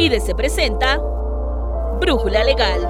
IDC presenta Brújula Legal.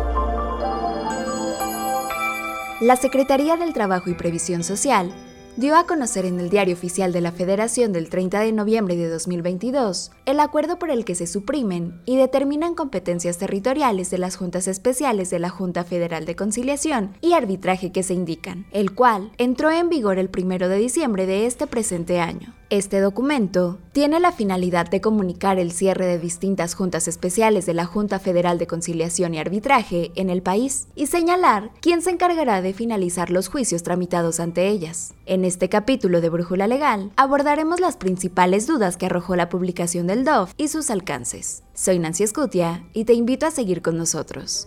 La Secretaría del Trabajo y Previsión Social dio a conocer en el Diario Oficial de la Federación del 30 de noviembre de 2022 el acuerdo por el que se suprimen y determinan competencias territoriales de las juntas especiales de la Junta Federal de Conciliación y Arbitraje que se indican, el cual entró en vigor el 1 de diciembre de este presente año. Este documento tiene la finalidad de comunicar el cierre de distintas juntas especiales de la Junta Federal de Conciliación y Arbitraje en el país y señalar quién se encargará de finalizar los juicios tramitados ante ellas. En este capítulo de Brújula Legal abordaremos las principales dudas que arrojó la publicación del DOF y sus alcances. Soy Nancy Escutia y te invito a seguir con nosotros.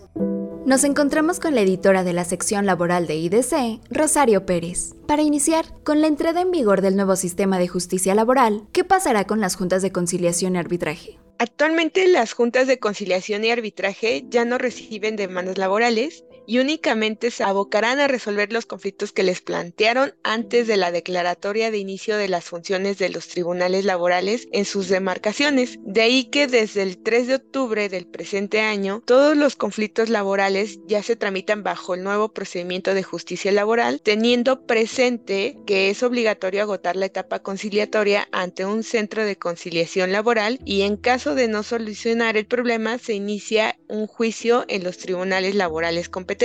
Nos encontramos con la editora de la sección laboral de IDC, Rosario Pérez. Para iniciar, con la entrada en vigor del nuevo sistema de justicia laboral, ¿qué pasará con las juntas de conciliación y arbitraje? Actualmente las juntas de conciliación y arbitraje ya no reciben demandas laborales y únicamente se abocarán a resolver los conflictos que les plantearon antes de la declaratoria de inicio de las funciones de los tribunales laborales en sus demarcaciones. De ahí que desde el 3 de octubre del presente año, todos los conflictos laborales ya se tramitan bajo el nuevo procedimiento de justicia laboral, teniendo presente que es obligatorio agotar la etapa conciliatoria ante un centro de conciliación laboral y en caso de no solucionar el problema se inicia un juicio en los tribunales laborales competentes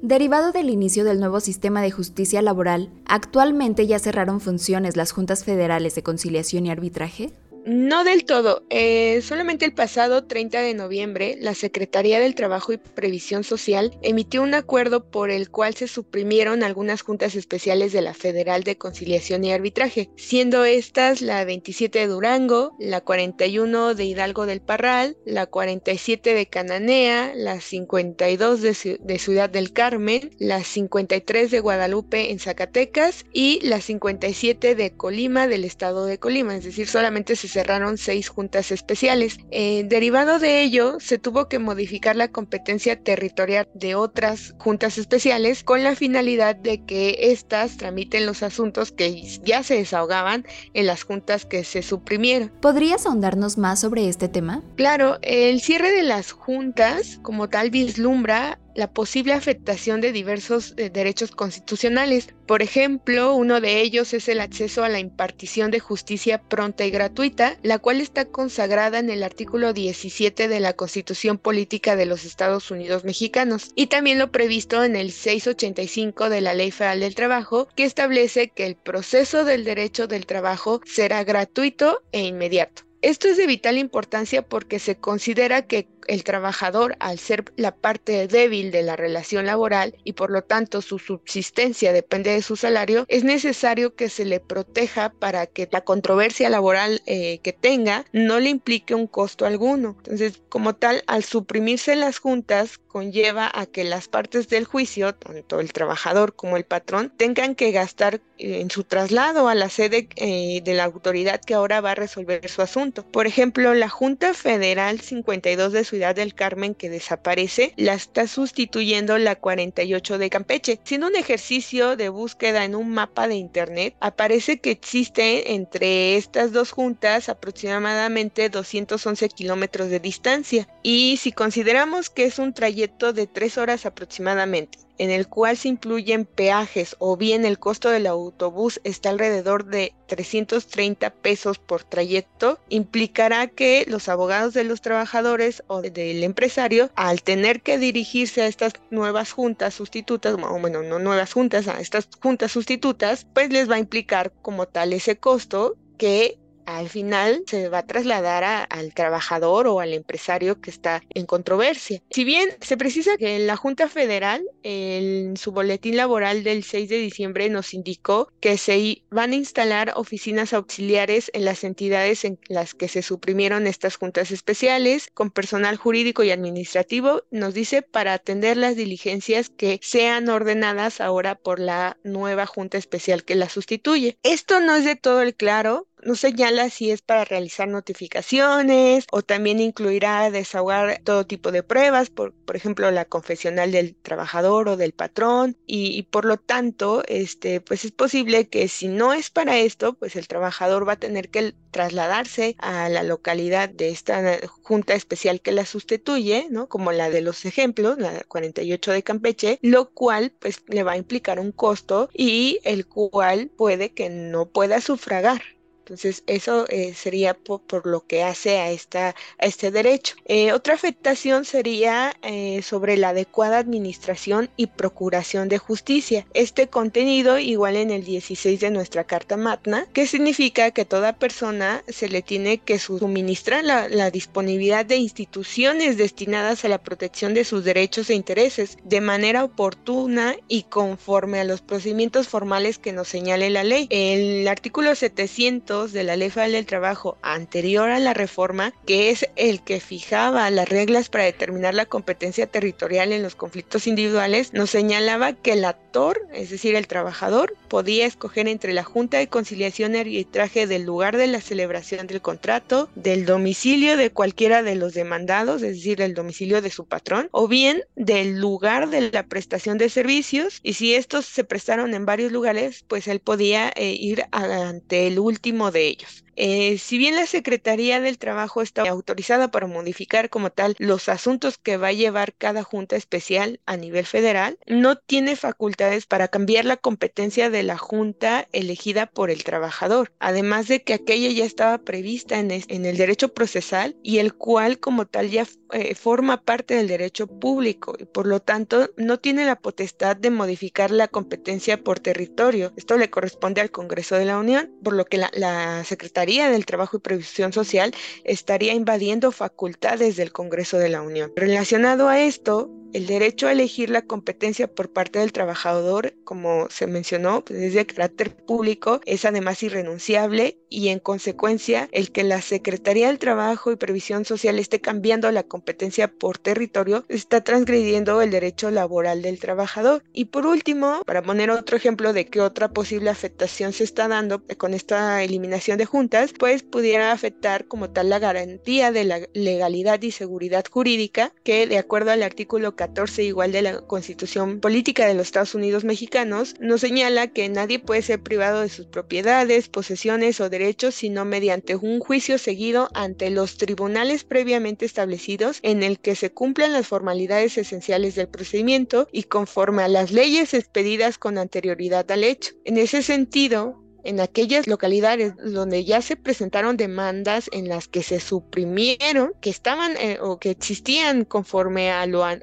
Derivado del inicio del nuevo sistema de justicia laboral, ¿actualmente ya cerraron funciones las juntas federales de conciliación y arbitraje? No del todo. Eh, solamente el pasado 30 de noviembre, la Secretaría del Trabajo y Previsión Social emitió un acuerdo por el cual se suprimieron algunas juntas especiales de la Federal de Conciliación y Arbitraje, siendo estas la 27 de Durango, la 41 de Hidalgo del Parral, la 47 de Cananea, la 52 de, de Ciudad del Carmen, la 53 de Guadalupe en Zacatecas y la 57 de Colima del estado de Colima. Es decir, solamente se cerraron seis juntas especiales. Eh, derivado de ello, se tuvo que modificar la competencia territorial de otras juntas especiales con la finalidad de que éstas tramiten los asuntos que ya se desahogaban en las juntas que se suprimieron. ¿Podrías ahondarnos más sobre este tema? Claro, el cierre de las juntas como tal vislumbra la posible afectación de diversos eh, derechos constitucionales. Por ejemplo, uno de ellos es el acceso a la impartición de justicia pronta y gratuita, la cual está consagrada en el artículo 17 de la Constitución Política de los Estados Unidos Mexicanos y también lo previsto en el 685 de la Ley Federal del Trabajo, que establece que el proceso del derecho del trabajo será gratuito e inmediato. Esto es de vital importancia porque se considera que el trabajador, al ser la parte débil de la relación laboral y por lo tanto su subsistencia depende de su salario, es necesario que se le proteja para que la controversia laboral eh, que tenga no le implique un costo alguno. Entonces, como tal, al suprimirse las juntas, conlleva a que las partes del juicio, tanto el trabajador como el patrón, tengan que gastar eh, en su traslado a la sede eh, de la autoridad que ahora va a resolver su asunto. Por ejemplo, la Junta Federal 52 de Ciudad del Carmen que desaparece, la está sustituyendo la 48 de Campeche. Siendo un ejercicio de búsqueda en un mapa de internet, aparece que existe entre estas dos juntas aproximadamente 211 kilómetros de distancia. Y si consideramos que es un trayecto de tres horas aproximadamente, en el cual se incluyen peajes o bien el costo del autobús está alrededor de 330 pesos por trayecto, implicará que los abogados de los trabajadores o del empresario, al tener que dirigirse a estas nuevas juntas sustitutas, o bueno, no nuevas juntas, a estas juntas sustitutas, pues les va a implicar como tal ese costo que al final se va a trasladar al trabajador o al empresario que está en controversia. Si bien se precisa que la Junta Federal en su boletín laboral del 6 de diciembre nos indicó que se van a instalar oficinas auxiliares en las entidades en las que se suprimieron estas juntas especiales con personal jurídico y administrativo, nos dice para atender las diligencias que sean ordenadas ahora por la nueva junta especial que la sustituye. Esto no es de todo el claro No señala si es para realizar notificaciones o también incluirá desahogar todo tipo de pruebas, por, por ejemplo, la confesional del trabajador o del patrón, y, por lo tanto, este, pues es posible que si no es para esto, pues el trabajador va a tener que trasladarse a la localidad de esta junta especial que la sustituye, ¿no? Como la de los ejemplos, la 48 de Campeche, lo cual pues le va a implicar un costo y el cual puede que no pueda sufragar. Entonces, eso eh, sería por, lo que hace a, esta, a este derecho. Eh, otra afectación sería eh, sobre la adecuada administración y procuración de justicia. Este contenido igual en el 16 de nuestra Carta Magna, que significa que toda persona se le tiene que suministrar la, la disponibilidad de instituciones destinadas a la protección de sus derechos e intereses de manera oportuna y conforme a los procedimientos formales que nos señale la ley. El artículo 700 de la Ley Federal del Trabajo anterior a la reforma, que es el que fijaba las reglas para determinar la competencia territorial en los conflictos individuales, nos señalaba que el actor, es decir, el trabajador, podía escoger entre la Junta de Conciliación y Arbitraje del lugar de la celebración del contrato, del domicilio de cualquiera de los demandados, es decir, el domicilio de su patrón, o bien del lugar de la prestación de servicios, y si estos se prestaron en varios lugares, pues él podía eh, ir ante el último de ellos. Eh, si bien la Secretaría del Trabajo está autorizada para modificar como tal los asuntos que va a llevar cada junta especial a nivel federal, no tiene facultades para cambiar la competencia de la junta elegida por el trabajador, además de que aquella ya estaba prevista en, el derecho procesal y el cual como tal ya eh, forma parte del derecho público y por lo tanto no tiene la potestad de modificar la competencia por territorio. Esto le corresponde al Congreso de la Unión, por lo que la Secretaría del Trabajo y Previsión Social estaría invadiendo facultades del Congreso de la Unión. Relacionado a esto, el derecho a elegir la competencia por parte del trabajador, como se mencionó, pues, es de carácter público, es además irrenunciable y en consecuencia el que la Secretaría del Trabajo y Previsión Social esté cambiando la competencia por territorio está transgrediendo el derecho laboral del trabajador. Y por último, para poner otro ejemplo de qué otra posible afectación se está dando con esta eliminación de juntas, pues pudiera afectar como tal la garantía de la legalidad y seguridad jurídica que de acuerdo al artículo 14 igual de la Constitución Política de los Estados Unidos Mexicanos, nos señala que nadie puede ser privado de sus propiedades, posesiones o derechos sino mediante un juicio seguido ante los tribunales previamente establecidos en el que se cumplan las formalidades esenciales del procedimiento y conforme a las leyes expedidas con anterioridad al hecho. En ese sentido, en aquellas localidades donde ya se presentaron demandas en las que se suprimieron, que estaban eh, o que existían conforme a lo, a,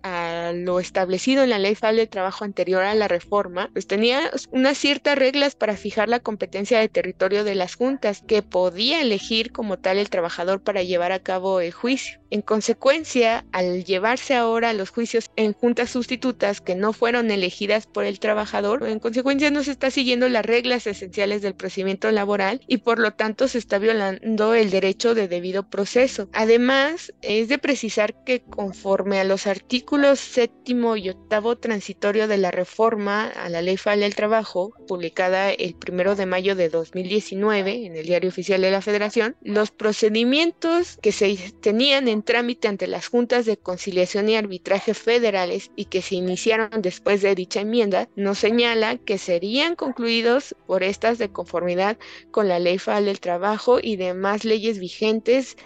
lo establecido en la Ley Federal de Trabajo anterior a la reforma, pues tenía unas ciertas reglas para fijar la competencia de territorio de las juntas, que podía elegir como tal el trabajador para llevar a cabo el juicio. En consecuencia, al llevarse ahora los juicios en juntas sustitutas que no fueron elegidas por el trabajador, en consecuencia no se está siguiendo las reglas esenciales del procedimiento laboral y por lo tanto se está violando el derecho de debido proceso. Además, es de precisar que conforme a los artículos séptimo y octavo transitorio de la reforma a la Ley Federal del Trabajo, publicada el primero de mayo de 2019 en el Diario Oficial de la Federación, los procedimientos que se tenían en trámite ante las juntas de conciliación y arbitraje federales y que se iniciaron después de dicha enmienda, nos señala que serían concluidos por estas de conformidad con la Ley Federal del Trabajo y demás leyes vigentes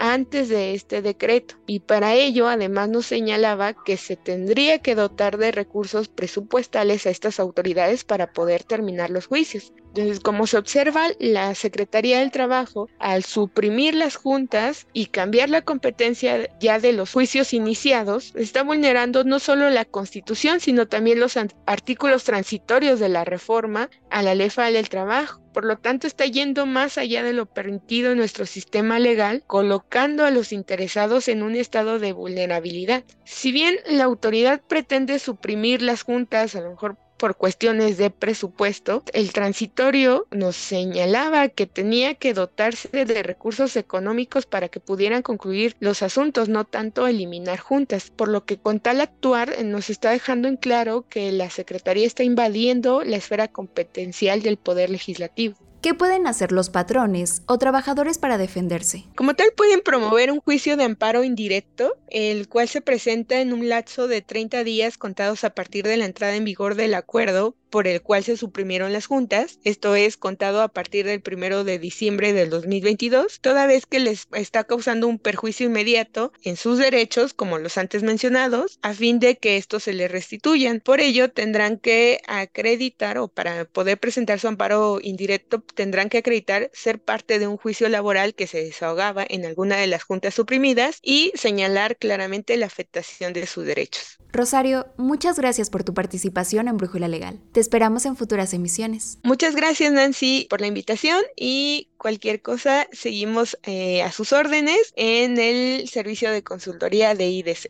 antes de este decreto y para ello además nos señalaba que se tendría que dotar de recursos presupuestales a estas autoridades para poder terminar los juicios. Entonces, como se observa, la Secretaría del Trabajo, al suprimir las juntas y cambiar la competencia ya de los juicios iniciados, está vulnerando no solo la Constitución, sino también los artículos transitorios de la reforma a la Ley Federal del Trabajo. Por lo tanto, está yendo más allá de lo permitido en nuestro sistema legal, colocando a los interesados en un estado de vulnerabilidad. Si bien la autoridad pretende suprimir las juntas, a lo mejor por cuestiones de presupuesto, el transitorio nos señalaba que tenía que dotarse de recursos económicos para que pudieran concluir los asuntos, no tanto eliminar juntas, por lo que con tal actuar eh, nos está dejando en claro que la Secretaría está invadiendo la esfera competencial del Poder Legislativo. ¿Qué pueden hacer los patrones o trabajadores para defenderse? Como tal, pueden promover un juicio de amparo indirecto, el cual se presenta en un lapso de 30 días contados a partir de la entrada en vigor del acuerdo por el cual se suprimieron las juntas, esto es contado a partir del primero de diciembre del 2022, toda vez que les está causando un perjuicio inmediato en sus derechos, como los antes mencionados, a fin de que estos se les restituyan. Por ello, tendrán que acreditar o para poder presentar su amparo indirecto, tendrán que acreditar ser parte de un juicio laboral que se desahogaba en alguna de las juntas suprimidas y señalar claramente la afectación de sus derechos. Rosario, muchas gracias por tu participación en Brújula Legal. Te esperamos en futuras emisiones. Muchas gracias Nancy por la invitación y cualquier cosa seguimos eh, a sus órdenes en el servicio de consultoría de IDC.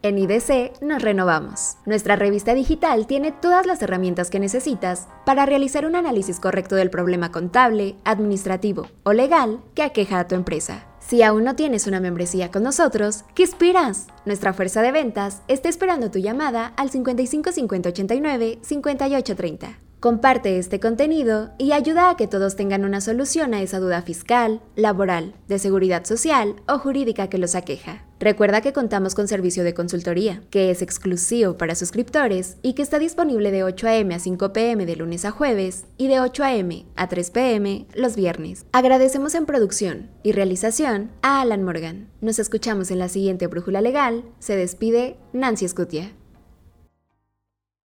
En IDC nos renovamos. Nuestra revista digital tiene todas las herramientas que necesitas para realizar un análisis correcto del problema contable, administrativo o legal que aqueja a tu empresa. Si aún no tienes una membresía con nosotros, ¿qué esperas? Nuestra fuerza de ventas está esperando tu llamada al 55 50 89 58 30. Comparte este contenido y ayuda a que todos tengan una solución a esa duda fiscal, laboral, de seguridad social o jurídica que los aqueja. Recuerda que contamos con servicio de consultoría, que es exclusivo para suscriptores y que está disponible de 8 a.m. a 5 p.m. de lunes a jueves y de 8 a.m. a 3 p.m. los viernes. Agradecemos en producción y realización a Alan Morgan. Nos escuchamos en la siguiente Brújula Legal. Se despide Nancy Escutia.